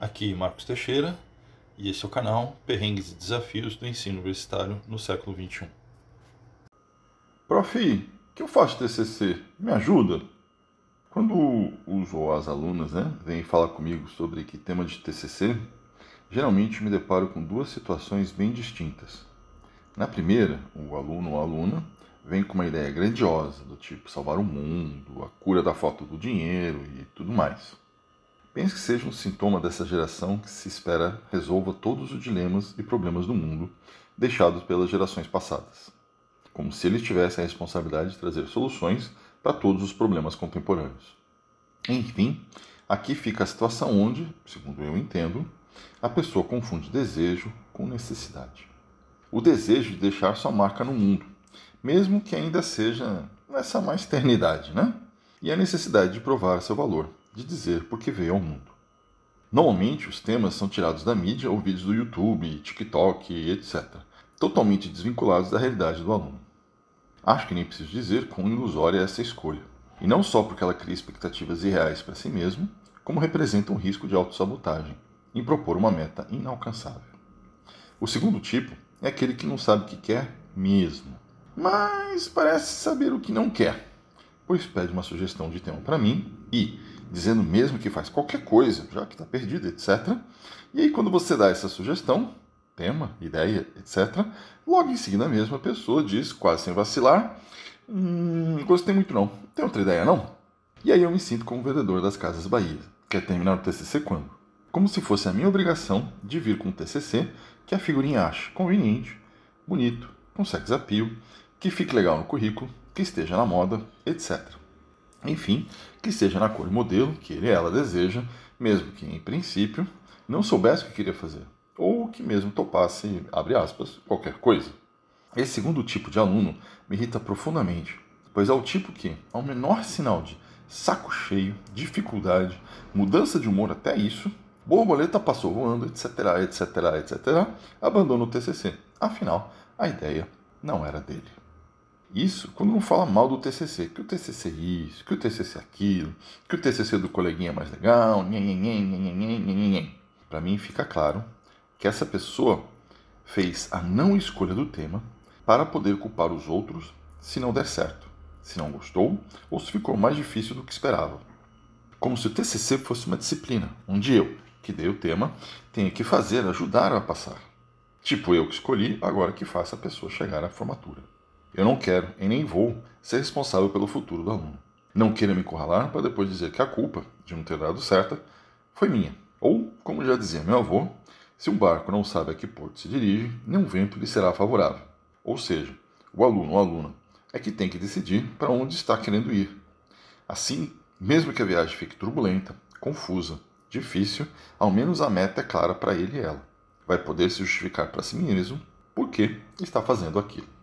Aqui Marcos Teixeira e esse é o canal Perrengues e Desafios do Ensino Universitário no século XXI. Prof, o que eu faço TCC? Me ajuda? Quando os ou as alunas né, vêm falar comigo sobre que tema de TCC, geralmente me deparo com duas situações bem distintas. Na primeira, o aluno ou aluna vem com uma ideia grandiosa, do tipo salvar o mundo, a cura da falta do dinheiro e tudo mais. Penso que seja um sintoma dessa geração que se espera resolva todos os dilemas e problemas do mundo deixados pelas gerações passadas, como se eles tivessem a responsabilidade de trazer soluções para todos os problemas contemporâneos. Enfim, aqui fica a situação onde, segundo eu entendo, a pessoa confunde desejo com necessidade. O desejo de deixar sua marca no mundo mesmo que ainda seja nessa mais eternidade, né? E a necessidade de provar seu valor, de dizer por que veio ao mundo. Normalmente, os temas são tirados da mídia ou vídeos do YouTube, TikTok, etc., totalmente desvinculados da realidade do aluno. Acho que nem preciso dizer quão ilusória é essa escolha, e não só porque ela cria expectativas irreais para si mesmo, como representa um risco de autossabotagem em propor uma meta inalcançável. O segundo tipo é aquele que não sabe o que quer mesmo mas parece saber o que não quer, pois pede uma sugestão de tema para mim e, dizendo mesmo que faz qualquer coisa, já que está perdido, etc. E aí, quando você dá essa sugestão, tema, ideia, etc., logo em seguida a mesma pessoa diz, quase sem vacilar: Hum, gostei muito não. Tem outra ideia não? E aí eu me sinto como vendedor das Casas Bahia. Quer terminar o TCC quando? Como se fosse a minha obrigação de vir com um TCC que a figurinha acha conveniente, bonito, com sex appeal que fique legal no currículo, que esteja na moda, etc. Enfim, que esteja na cor e modelo que ele ela deseja, mesmo que em princípio não soubesse o que queria fazer, ou que mesmo topasse, abre aspas, qualquer coisa. Esse segundo tipo de aluno me irrita profundamente, pois é o tipo que, ao menor sinal de saco cheio, dificuldade, mudança de humor até isso, borboleta passou voando, etc, etc, etc, abandona o TCC. Afinal, a ideia não era dele. Isso quando não fala mal do TCC, que o TCC é isso, que o TCC é aquilo, que o TCC do coleguinha é mais legal, para mim fica claro que essa pessoa fez a não escolha do tema para poder culpar os outros se não der certo, se não gostou ou se ficou mais difícil do que esperava. Como se o TCC fosse uma disciplina, onde eu, que dei o tema, tenha que fazer, ajudar a passar. Tipo eu que escolhi, agora que faça a pessoa chegar à formatura. Eu não quero e nem vou ser responsável pelo futuro do aluno. Não queira me encurralar para depois dizer que a culpa de não ter dado certo foi minha. Ou, como já dizia meu avô, se um barco não sabe a que porto se dirige, nenhum vento lhe será favorável. Ou seja, o aluno ou aluna é que tem que decidir para onde está querendo ir. Assim, mesmo que a viagem fique turbulenta, confusa, difícil, ao menos a meta é clara para ele e ela. Vai poder se justificar para si mesmo por que está fazendo aquilo.